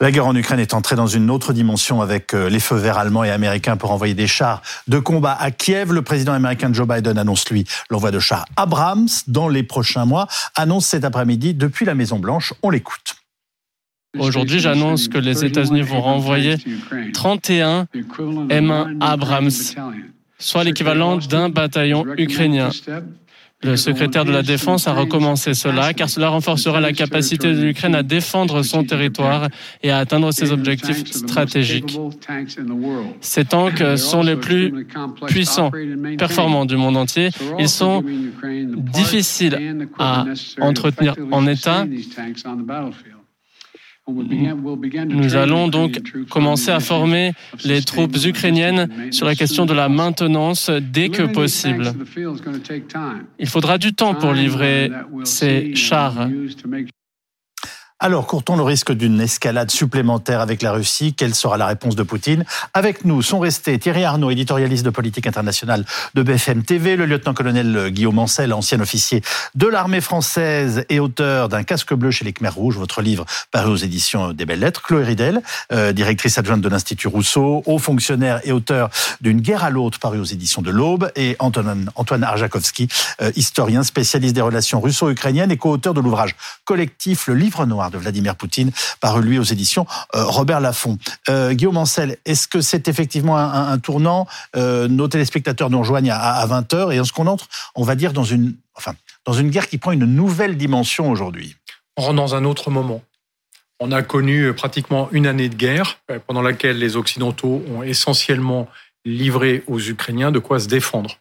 La guerre en Ukraine est entrée dans une autre dimension avec euh, les feux verts allemands et américains pour envoyer des chars de combat à Kiev. Le président américain Joe Biden annonce, lui, l'envoi de chars Abrams dans les prochains mois. Annonce cet après-midi depuis la Maison-Blanche. On l'écoute. Aujourd'hui, j'annonce que les États-Unis vont renvoyer 31 M1 Abrams, soit l'équivalent d'un bataillon ukrainien. Le secrétaire de la Défense a recommencé cela car cela renforcera la capacité de l'Ukraine à défendre son territoire et à atteindre ses objectifs stratégiques. Ces tanks sont les plus puissants, performants du monde entier. Ils sont difficiles à entretenir en état nous allons donc commencer à former les troupes ukrainiennes sur la question de la maintenance dès que possible. Il faudra du temps pour livrer ces chars. Alors, courtons le risque d'une escalade supplémentaire avec la Russie? Quelle sera la réponse de Poutine? Avec nous sont restés Thierry Arnaud, éditorialiste de politique internationale de BFM TV, le lieutenant-colonel Guillaume Ancel, ancien officier de l'armée française et auteur d'un casque bleu chez les Khmers Rouges, votre livre paru aux éditions des Belles Lettres, Chloé Ridel, euh, directrice adjointe de l'Institut Rousseau, haut fonctionnaire et auteur d'une guerre à l'autre paru aux éditions de l'Aube, et Antoine, Antoine Arjakovski, euh, historien spécialiste des relations russo-ukrainiennes et co-auteur de l'ouvrage collectif Le Livre Noir de Vladimir Poutine, paru lui aux éditions euh, Robert Laffont. Euh, Guillaume Ancel, est-ce que c'est effectivement un, tournant? Euh, Nos téléspectateurs nous rejoignent à, 20h et est-ce qu'on entre, on va dire, dans une, enfin, dans une guerre qui prend une nouvelle dimension aujourd'hui On rentre dans un autre moment. On a connu pratiquement une année de guerre pendant laquelle les Occidentaux ont essentiellement livré aux Ukrainiens de quoi se défendre.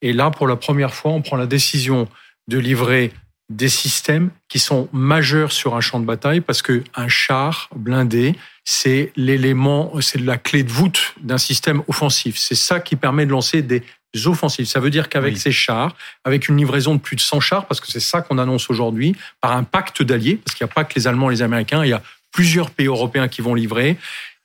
Et là, pour la première fois, on prend la décision de livrer des systèmes qui sont majeurs sur un champ de bataille parce que un char blindé, c'est l'élément, c'est la clé de voûte d'un système offensif. C'est ça qui permet de lancer des offensives. Ça veut dire qu'avec ces chars, avec une livraison de plus de 100 chars, parce que c'est ça qu'on annonce aujourd'hui, par un pacte d'alliés, parce qu'il n'y a pas que les Allemands et les Américains, il y a plusieurs pays européens qui vont livrer,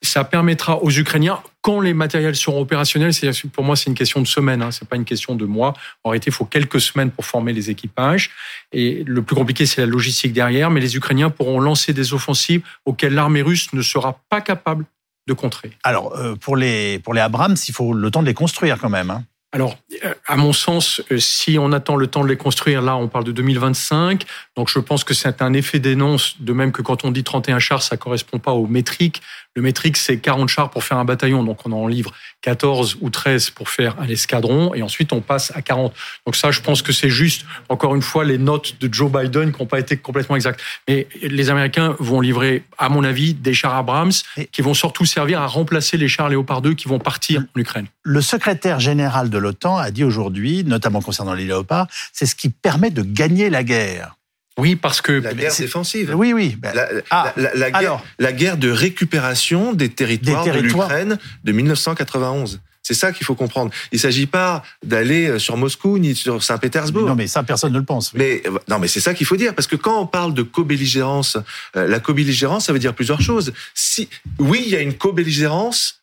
ça permettra aux Ukrainiens, quand les matériels seront opérationnels, pour moi c'est une question de semaines, hein, c'est pas une question de mois. En réalité, il faut quelques semaines pour former les équipages. Et le plus compliqué, c'est la logistique derrière. Mais les Ukrainiens pourront lancer des offensives auxquelles l'armée russe ne sera pas capable de contrer. Alors, euh, pour les, pour les Abrams, il faut le temps de les construire quand même. Hein. Alors, euh, à mon sens, euh, si on attend le temps de les construire, là, on parle de 2025. Donc, je pense que c'est un effet d'énonce, de même que quand on dit 31 chars, ça correspond pas au métrique. Le métrique, c'est 40 chars pour faire un bataillon. Donc, on en livre 14 ou 13 pour faire un escadron. Et ensuite, on passe à 40. Donc, ça, je pense que c'est juste, encore une fois, les notes de Joe Biden qui n'ont pas été complètement exactes. Mais les Américains vont livrer, à mon avis, des chars Abrams qui vont surtout servir à remplacer les chars Léopard 2 qui vont partir en Ukraine. Le secrétaire général de l'OTAN a dit aujourd'hui, notamment concernant les Léopards, c'est ce qui permet de gagner la guerre. Oui, parce que la guerre défensive. Oui, oui. Ben, ah, la, guerre, la, guerre, de récupération des territoires, de l'Ukraine de 1991. C'est ça qu'il faut comprendre. Il ne s'agit pas d'aller euh, sur Moscou ni sur Saint-Pétersbourg. Non, mais ça, personne ne le pense. Mais euh, non, mais c'est ça qu'il faut dire, parce que quand on parle de co-belligérance, euh, la co-belligérance, ça veut dire plusieurs choses. Si oui, il y a une co-belligérance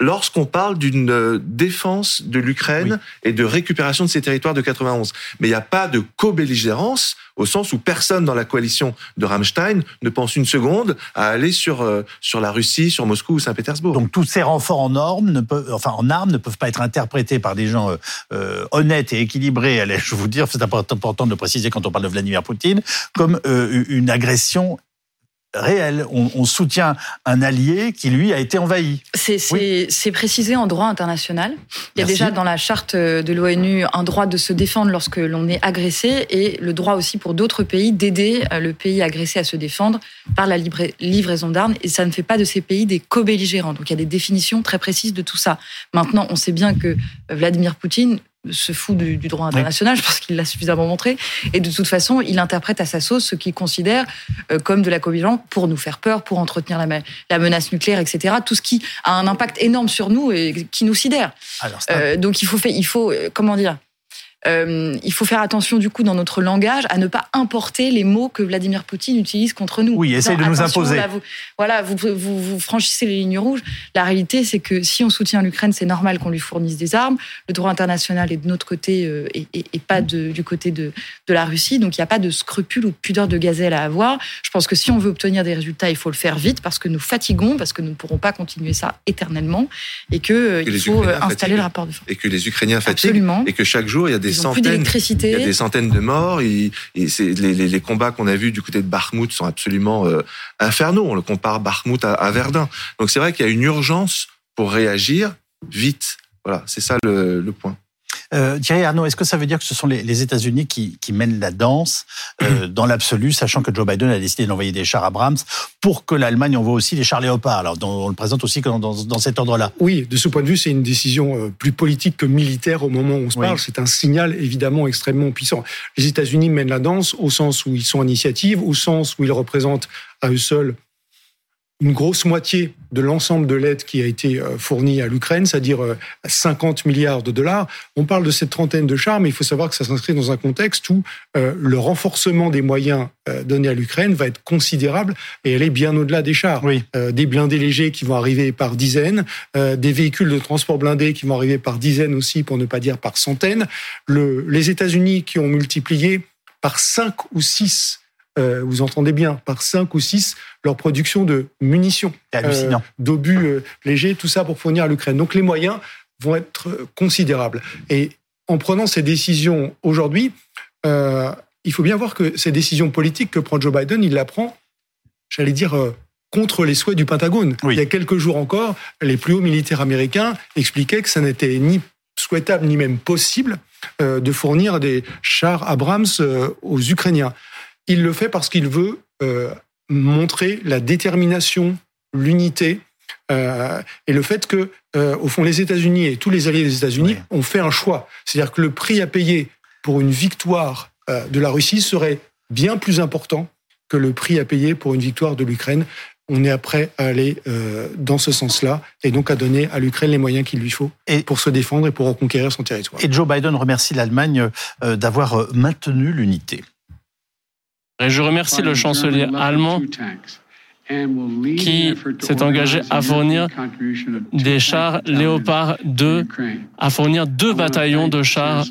lorsqu'on parle d'une euh, défense de l'Ukraine et de récupération de ses territoires de 91. Mais il n'y a pas de co-belligérance au sens où personne dans la coalition de Rammstein ne pense une seconde à aller sur euh, sur la Russie, sur Moscou ou Saint-Pétersbourg. Donc tous ces renforts en normes, ne peuvent, enfin en armes, ne peuvent pas être interprétés par des gens euh, honnêtes et équilibrés. Allez, je vous dire, c'est important de préciser quand on parle de Vladimir Poutine, comme une agression réel. On, soutient un allié qui, lui, a été envahi. C'est précisé en droit international. Il y a déjà dans la charte de l'ONU un droit de se défendre lorsque l'on est agressé et le droit aussi pour d'autres pays d'aider euh, le pays agressé à se défendre par la livraison d'armes. Et ça ne fait pas de ces pays des co-belligérants. Donc il y a des définitions très précises de tout ça. Maintenant, on sait bien que Vladimir Poutine se fout du, droit international, je pense qu'il l'a suffisamment montré. Et de toute façon, il interprète à sa sauce ce qu'il considère euh, comme de la coalition pour nous faire peur, pour entretenir la, menace nucléaire, etc. Tout ce qui a un impact énorme sur nous et qui nous sidère. Euh, donc il faut, il faut, euh, comment dire, euh, il faut faire attention du coup dans notre langage à ne pas importer les mots que Vladimir Poutine utilise contre nous. Oui, essaye de nous imposer. vous, voilà, vous, vous, vous, franchissez les lignes rouges. La réalité, c'est que si on soutient l'Ukraine, c'est normal qu'on lui fournisse des armes. Le droit international est de notre côté euh, et, et, pas de, du côté de, de la Russie. Donc il n'y a pas de scrupule ou de pudeur de gazelle à avoir. Je pense que si on veut obtenir des résultats, il faut le faire vite parce que nous fatiguons, parce que nous ne pourrons pas continuer ça éternellement et que, euh, il faut installer le rapport de force. Et que les Ukrainiens fatiguent. Absolument. Et que chaque jour, il y a des centaines, il y a des centaines de morts. Et, les, les, les, combats qu'on a vus du côté de Bakhmut sont absolument euh, infernaux. On le compare Bakhmut à, à Verdun. Donc c'est vrai qu'il y a une urgence pour réagir vite. Voilà, c'est ça le, le point. Euh, Thierry Arnaud, est-ce que ça veut dire que ce sont les, les États-Unis qui, qui, mènent la danse euh, dans l'absolu, sachant que Joe Biden a décidé d'envoyer des chars Abrams pour que l'Allemagne envoie aussi des chars Léopard Alors, on le présente aussi dans, dans, dans cet ordre-là. Oui, de ce point de vue, c'est une décision euh, plus politique que militaire au moment où on se parle. C'est un signal évidemment extrêmement puissant. Les États-Unis mènent la danse au sens où ils sont initiative, au sens où ils représentent à eux seuls une grosse moitié de l'ensemble de l'aide qui a été euh, fournie à l'Ukraine, c'est-à-dire 50 euh, milliards de dollars. On parle de cette trentaine de chars, mais il faut savoir que ça s'inscrit dans un contexte où euh, le renforcement des moyens donnés à l'Ukraine va être considérable et elle est bien au-delà des chars. Oui. des blindés légers qui vont arriver par dizaines, des véhicules de transport blindés qui vont arriver par dizaines aussi, pour ne pas dire par centaines. Le, les États-Unis qui ont multiplié par 5 ou 6 euh, vous entendez bien, par 5 ou 6 leur production de munitions, euh, d'obus euh, légers, tout ça pour fournir à l'Ukraine. Donc les moyens vont être considérables. Et en prenant ces décisions aujourd'hui, il faut bien voir que ces décisions politiques que prend Joe Biden, il la prend, j'allais dire, contre les souhaits du Pentagone. Il y a quelques jours encore, les plus hauts militaires américains expliquaient que ça n'était ni souhaitable ni même possible de fournir des chars Abrams aux Ukrainiens. Il le fait parce qu'il veut euh, montrer la détermination, l'unité euh, et le fait que, euh, au fond, les États-Unis et tous les alliés des États-Unis ont fait un choix. C'est-à-dire que le prix à payer pour une victoire de la Russie serait bien plus important que le prix à payer pour une victoire de l'Ukraine. On est prêt à aller dans ce sens-là et donc à donner à l'Ukraine les moyens qu'il lui faut pour se défendre et pour reconquérir son territoire. Et Joe Biden remercie l'Allemagne d'avoir maintenu l'unité. Et je remercie le chancelier allemand qui s'est engagé à fournir des chars Léopard 2, à fournir deux bataillons de chars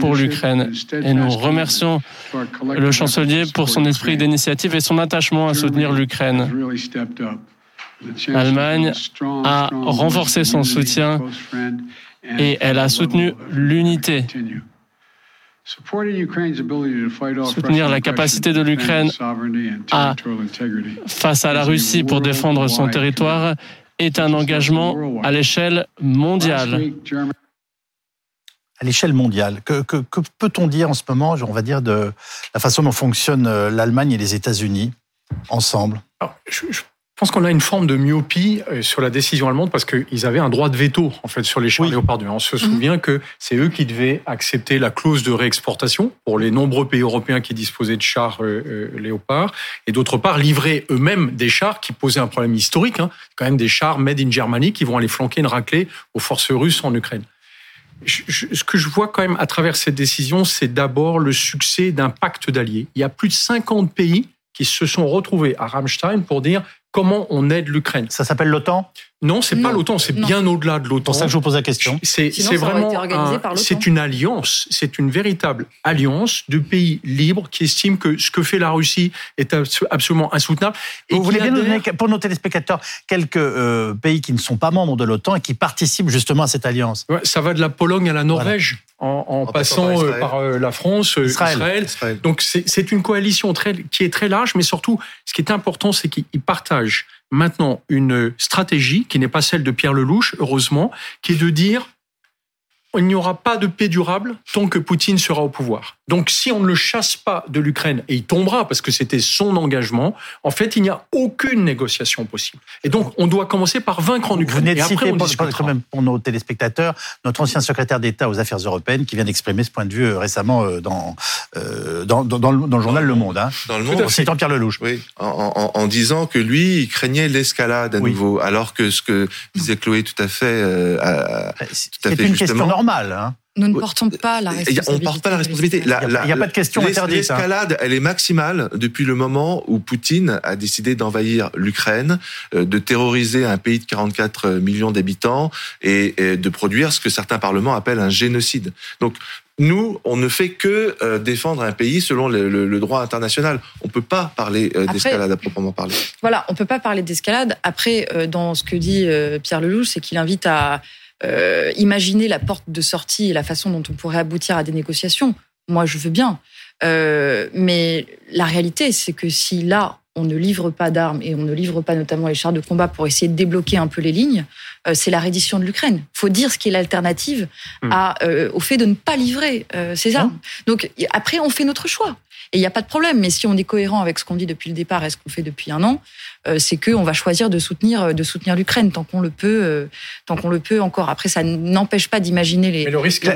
pour, l'Ukraine. Et nous remercions le chancelier pour son esprit d'initiative et son attachement à soutenir l'Ukraine. L'Allemagne a renforcé son soutien et elle a soutenu l'unité Soutenir la capacité de l'Ukraine face à la Russie pour défendre son territoire est un engagement à l'échelle mondiale. À l'échelle mondiale, que, peut-on dire en ce moment, on va dire, de la façon dont fonctionnent euh, l'Allemagne et les États-Unis ensemble? Pense qu'on a une forme de myopie euh, sur la décision allemande parce qu'ils avaient un droit de veto en fait sur les chars Léopard 2. On se souvient que c'est eux qui devaient accepter la clause de réexportation pour les nombreux pays européens qui disposaient de chars euh, euh, Léopard et d'autre part livrer eux-mêmes des chars qui posaient un problème historique, hein, quand même des chars made in Germany qui vont aller flanquer une raclée aux forces russes en Ukraine. ce que je vois quand même à travers cette décision, c'est d'abord le succès d'un pacte d'alliés. Il y a plus de 50 pays qui se sont retrouvés à Ramstein pour dire comment on aide l'Ukraine. Ça s'appelle l'OTAN? Non, c'est pas l'OTAN, c'est bien au-delà de l'OTAN. C'est pour ça que je vous pose la question. C'est vraiment c'est une alliance, c'est une véritable alliance de pays libres qui estiment que ce que fait la Russie est absolument insoutenable. Et vous voulez bien nous donner pour nos téléspectateurs quelques euh, pays qui ne sont pas membres de l'OTAN et qui participent justement à cette alliance. ça va de la Pologne à la Norvège. En, passant euh, par, euh, la France, Israël. Donc c'est une coalition très, qui est très large, mais surtout, ce qui est important, c'est qu'ils partagent maintenant une stratégie qui n'est pas celle de Pierre Lelouch, heureusement, qui est de dire il n'y aura pas de paix durable tant que Poutine sera au pouvoir. Donc si on ne le chasse pas de l'Ukraine, et il tombera parce que c'était son engagement, en fait, il n'y a aucune négociation possible. Et donc, on doit commencer par vaincre en Ukraine. Vous venez de citer, pour, même pour nos téléspectateurs, notre ancien secrétaire d'État aux affaires européennes qui vient d'exprimer ce point de vue euh, récemment euh, dans, euh, dans, dans, dans, le journal Le Monde. Hein. Dans Le Monde. C'est Pierre Lelouch. Oui, en, en, disant que lui, il craignait l'escalade à nouveau, alors que ce que disait Chloé tout à fait... C'est une question normale. Hein Nous ne portons pas la responsabilité. On ne porte pas la responsabilité. Il n'y a, pas de question interdite. Hein. L'escalade, elle est maximale depuis le moment où Poutine a décidé d'envahir l'Ukraine, euh, de terroriser un pays de 44 millions d'habitants et, de produire ce que certains parlements appellent un génocide. Donc, nous, on ne fait que euh, défendre un pays selon le, droit international. On ne peut pas parler euh, d'escalade à proprement parler. Voilà, on ne peut pas parler d'escalade. Après, dans ce que dit Pierre Lelouch, c'est qu'il invite à euh, imaginer la porte de sortie et la façon dont on pourrait aboutir à des négociations, moi je veux bien. Euh, mais la réalité, c'est que si là, on ne livre pas d'armes et on ne livre pas notamment les chars de combat pour essayer de débloquer un peu les lignes, euh, c'est la reddition de l'Ukraine. Il faut dire ce qui est l'alternative hmm. au fait de ne pas livrer ces armes. Donc après, on fait notre choix. Et il n'y a pas de problème. Mais si on est cohérent avec ce qu'on dit depuis le départ et ce qu'on fait depuis un an, euh, c'est qu'on va choisir de soutenir, euh, de soutenir l'Ukraine tant qu'on le peut, euh, tant qu'on le peut encore. Après, ça n'empêche pas d'imaginer les. Mais le risque,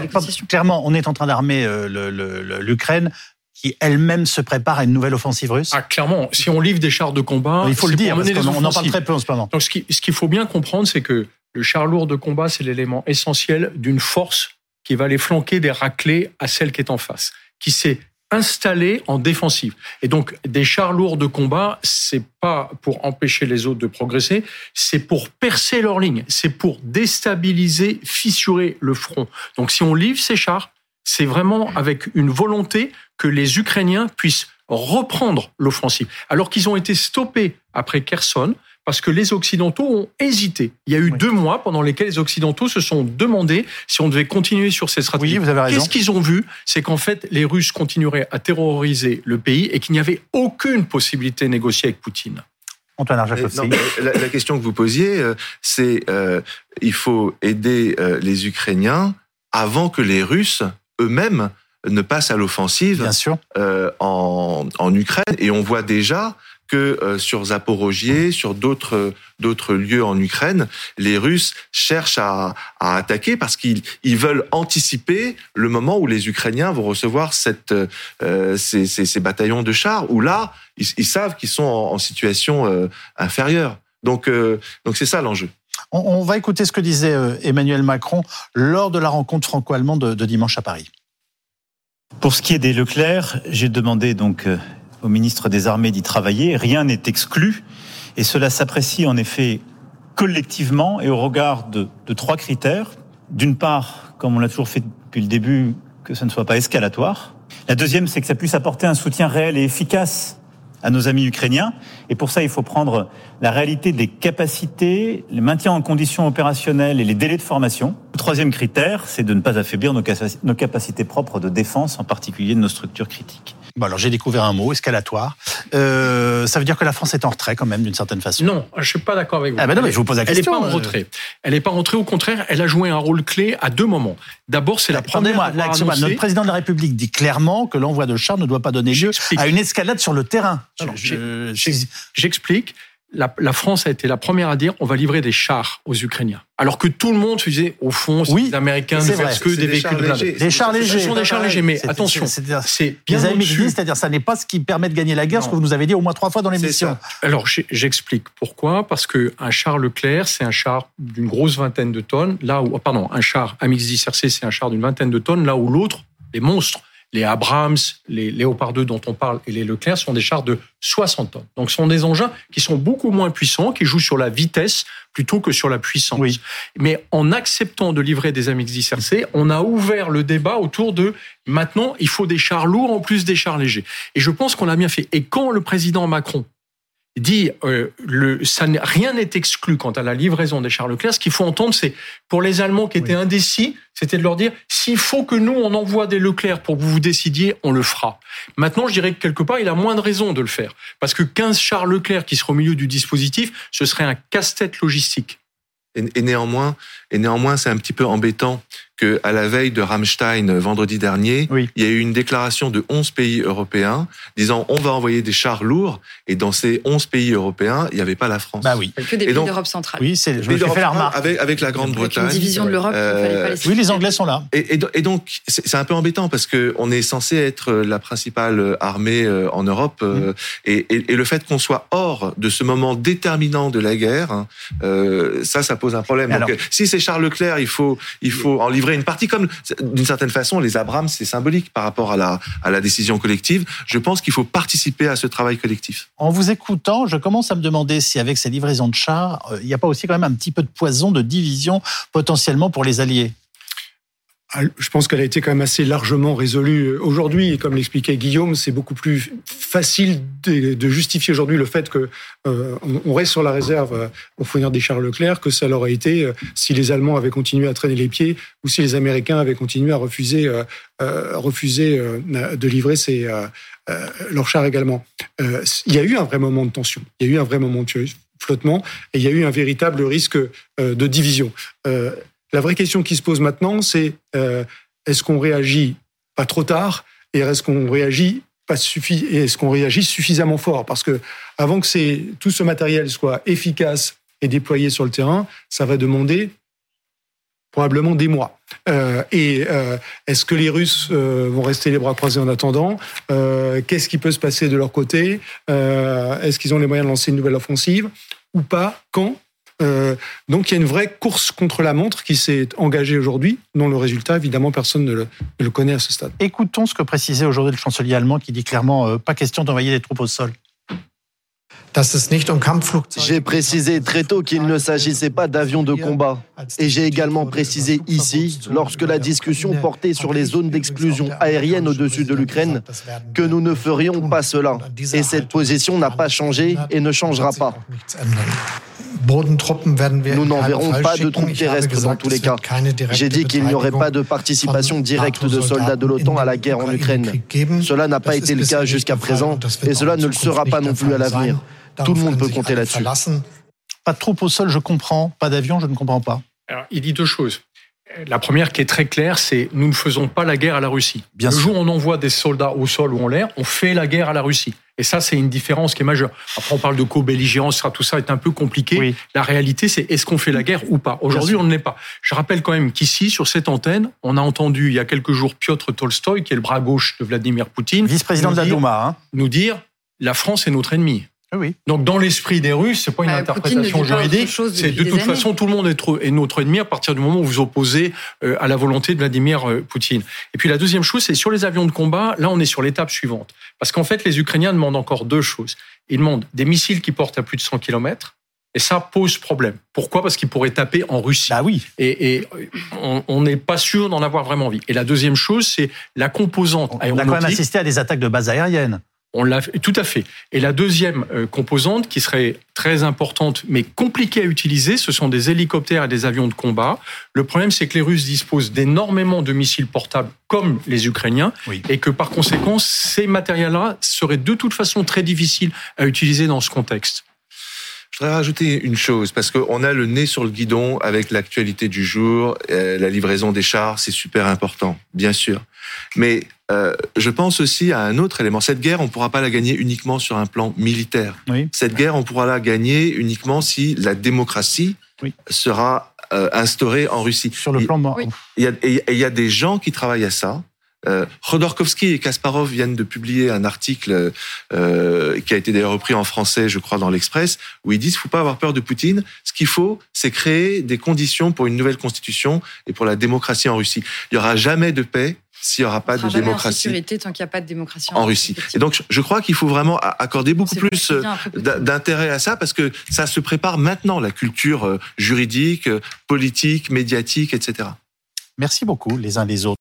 clairement, on est en train d'armer l'Ukraine qui elle-même se prépare à une nouvelle offensive russe Ah, clairement. Si on livre des chars de combat, il faut le dire, parce on, en parle très peu en ce moment. Donc, ce qu'il faut bien comprendre, c'est que le char lourd de combat, c'est l'élément essentiel d'une force qui va aller flanquer des raclés à celle qui est en face, qui sait installés en défensive. Et donc, des chars lourds de combat, c'est pas pour empêcher les autres de progresser, c'est pour percer leur ligne, c'est pour déstabiliser, fissurer le front. Donc, si on livre ces chars, c'est vraiment avec une volonté que les Ukrainiens puissent reprendre l'offensive. Alors qu'ils ont été stoppés après Kherson, parce que les Occidentaux ont hésité. Il y a eu deux mois pendant lesquels les Occidentaux se sont demandé si on devait continuer sur ces stratégies. Oui, vous avez raison. Qu'est-ce qu'ils ont vu? C'est qu'en fait, les Russes continueraient à terroriser le pays et qu'il n'y avait aucune possibilité de négocier avec Poutine. Antoine la, la, question que vous posiez, euh, c'est euh, il faut aider euh, les Ukrainiens avant que les Russes eux-mêmes ne passent à l'offensive euh, en, en Ukraine. Et on voit déjà que euh, sur Zaporogier, sur d'autres d'autres lieux en Ukraine, les Russes cherchent à, à attaquer parce qu'ils ils veulent anticiper le moment où les Ukrainiens vont recevoir cette euh, ces, ces, ces, bataillons de chars où là ils, ils savent qu'ils sont en, en situation euh, inférieure. Donc euh, donc c'est ça l'enjeu. On, on, va écouter ce que disait Emmanuel Macron lors de la rencontre franco-allemande de, de dimanche à Paris. Pour ce qui est des Leclerc, j'ai demandé donc au ministre des Armées d'y travailler. Rien n'est exclu et cela s'apprécie en effet collectivement et au regard de, trois critères. D'une part, comme on l'a toujours fait depuis le début, que ça ne soit pas escalatoire. La deuxième, c'est que ça puisse apporter un soutien réel et efficace à nos amis ukrainiens. Et pour ça, il faut prendre la réalité des capacités, le maintien en conditions opérationnelles et les délais de formation. Le troisième critère, c'est de ne pas affaiblir nos capacités propres de défense, en particulier de nos structures critiques. Bon, alors j'ai découvert un mot, escalatoire. Euh, ça veut dire que la France est en retrait quand même, d'une certaine façon. Non, je suis pas d'accord avec vous. Ah ben non, mais je vous pose la question. Elle n'est pas en euh. retrait. Elle n'est pas en retrait. Au contraire, elle a joué un rôle clé à deux moments. D'abord, c'est la première. moi notre président de la République dit clairement que l'envoi de chars ne doit pas donner lieu à une escalade sur le terrain. J'explique la, France a été la première à dire on va livrer des chars aux Ukrainiens. Alors que tout le monde se disait, au fond, oui, les Américains ne veulent que des, véhicules légers. Des chars légers. Ce sont des chars légers, mais attention, c'est bien. C'est-à-dire, ça n'est pas ce qui permet de gagner la guerre, ce que vous nous avez dit au moins trois fois dans l'émission. Alors, j'explique pourquoi. Parce que un char Leclerc, c'est un char d'une grosse vingtaine de tonnes. Là où, pardon, un char Amix-10 RC, c'est un char d'une vingtaine de tonnes. Là où l'autre, les monstres, les Abrams, les Léopard 2 dont on parle et les Leclerc sont des chars de 60 tonnes. Donc ce sont des engins qui sont beaucoup moins puissants, qui jouent sur la vitesse plutôt que sur la puissance. Oui. Mais en acceptant de livrer des AMX-10 RC, on a ouvert le débat autour de maintenant, il faut des chars lourds en plus des chars légers. Et je pense qu'on l'a bien fait. Et quand le président Macron dit euh, le, ça, rien n'est exclu quant à la livraison des chars Leclerc. Ce qu'il faut entendre, c'est pour les Allemands qui étaient indécis, c'était de leur dire s'il faut que nous on envoie des Leclerc pour que vous vous décidiez, on le fera. Maintenant, je dirais que quelque part, il a moins de raisons de le faire parce que 15 chars Leclerc qui seraient au milieu du dispositif, ce serait un casse-tête logistique. Et, néanmoins, et néanmoins, c'est un petit peu embêtant que à la veille de Rammstein vendredi dernier, il y a eu une déclaration de 11 pays européens disant on va envoyer des chars lourds et dans ces 11 pays européens, il n'y avait pas la France. Bah oui. Que des pays d'Europe centrale. Oui, c'est je me fait la remarque avec, avec la Grande-Bretagne. division de l'Europe, euh, Oui, les Anglais sont là. Et, et donc c'est un peu embêtant parce que on est censé être la principale armée euh, en Europe euh, mm. et, et, le fait qu'on soit hors de ce moment déterminant de la guerre, hein, ça ça pose un problème. donc si c'est Charles Leclerc, il faut il faut en livrer une partie comme d'une certaine façon les Abrams c'est symbolique par rapport à la à la décision collective. Je pense qu'il faut participer à ce travail collectif. En vous écoutant, je commence à me demander si avec ces livraisons de chars, euh, il n'y a pas aussi quand même un petit peu de poison, de division potentiellement pour les alliés? Je pense qu'elle a été quand même assez largement résolue aujourd'hui. comme l'expliquait Guillaume, c'est beaucoup plus facile de, justifier aujourd'hui le fait que euh, on reste sur la réserve euh, au fournir des chars Leclerc que ça l'aurait été euh, si les Allemands avaient continué à traîner les pieds ou si les Américains avaient continué à refuser, refuser de livrer leurs chars également. il y a eu un vrai moment de tension. Il y a eu un vrai moment de flottement et il y a eu un véritable risque de division. La vraie question qui se pose maintenant, c'est euh, est-ce qu'on réagit pas trop tard et est-ce qu'on réagit pas est-ce qu'on réagit suffisamment fort? Parce que avant que tout ce matériel soit efficace et déployé sur le terrain, ça va demander probablement des mois. Euh, et euh, est-ce que les Russes vont rester les bras croisés en attendant? Qu'est-ce qui peut se passer de leur côté? Est-ce qu'ils ont les moyens de lancer une nouvelle offensive ou pas? Quand euh, donc il y a une vraie course contre la montre qui s'est engagée aujourd'hui, dont le résultat, évidemment, personne ne le, connaît à ce stade. Écoutons ce que précisait aujourd'hui le chancelier allemand qui dit clairement euh, pas question d'envoyer des troupes au sol. J'ai précisé très tôt qu'il ne s'agissait pas d'avions de combat. Et j'ai également précisé ici, lorsque la discussion portait sur les zones d'exclusion aérienne au-dessus de l'Ukraine, que nous ne ferions pas cela. Et cette position n'a pas changé et ne changera pas. Nous n'enverrons pas de troupes terrestres dans tous les cas. J'ai dit qu'il n'y aurait pas de participation directe de soldats de l'OTAN à la guerre en Ukraine. Cela n'a pas été le cas jusqu'à présent et cela ne le sera pas non plus à l'avenir. Tout le monde peut compter là-dessus. Pas de troupes au sol, je comprends. Pas d'avion, je ne comprends pas. Alors, il dit deux choses. La première qui est très claire, c'est nous ne faisons pas la guerre à la Russie. Bien le jour où on envoie des soldats au sol ou en l'air, on fait la guerre à la Russie. Et ça, c'est une différence qui est majeure. Après, on parle de co-belligérance, tout ça est un peu compliqué. La réalité, c'est est-ce qu'on fait la guerre ou pas? Aujourd'hui, on ne l'est pas. Je rappelle quand même qu'ici, sur cette antenne, on a entendu il y a quelques jours Piotr Tolstoï, qui est le bras gauche de Vladimir Poutine, vice-président de la Douma, hein. nous dire la France est notre ennemi. Ah oui. Donc dans l'esprit des Russes, c'est pas une bah, interprétation juridique, c'est de toute façon tout le monde est, notre ennemi à partir du moment où vous opposez euh, à la volonté de Vladimir euh, Poutine. Et puis la deuxième chose, c'est sur les avions de combat, là on est sur l'étape suivante. Parce qu'en fait, les Ukrainiens demandent encore deux choses. Ils demandent des missiles qui portent à plus de 100 km, et ça pose problème. Pourquoi? Parce qu'ils pourraient taper en Russie. Ah oui. Et, on n'est pas sûr d'en avoir vraiment envie. Et la deuxième chose, c'est la composante on, On a quand même assisté à des attaques de base aériennes. On l'a tout à fait. Et la deuxième euh, composante, qui serait très importante mais compliquée à utiliser, ce sont des hélicoptères et des avions de combat. Le problème, c'est que les Russes disposent d'énormément de missiles portables comme les Ukrainiens, et que par conséquent, ces matériels-là seraient de toute façon très difficiles à utiliser dans ce contexte. Je voudrais rajouter une chose, parce qu'on a le nez sur le guidon avec l'actualité du jour, euh, la livraison des chars, c'est super important, bien sûr. Mais euh, je pense aussi à un autre élément. Cette guerre, on ne pourra pas la gagner uniquement sur un plan militaire. Cette guerre, on pourra la gagner uniquement si la démocratie sera euh, instaurée en Russie. Sur le plan... Il y, a, des gens qui travaillent à ça. Euh, Khodorkovsky et Kasparov viennent de publier un article euh, qui a été d'ailleurs repris en français, je crois, dans l'Express, où ils disent qu'il ne faut pas avoir peur de Poutine. Ce qu'il faut, c'est créer des conditions pour une nouvelle constitution et pour la démocratie en Russie. Il n'y aura jamais de paix s'il n'y aura pas de démocratie. En tant qu'il n'y a pas de démocratie en, Russie. Et donc, je crois qu'il faut vraiment accorder beaucoup plus euh, d'intérêt à ça parce que ça se prépare maintenant, la culture euh, juridique, politique, médiatique, etc. Merci beaucoup les uns les autres.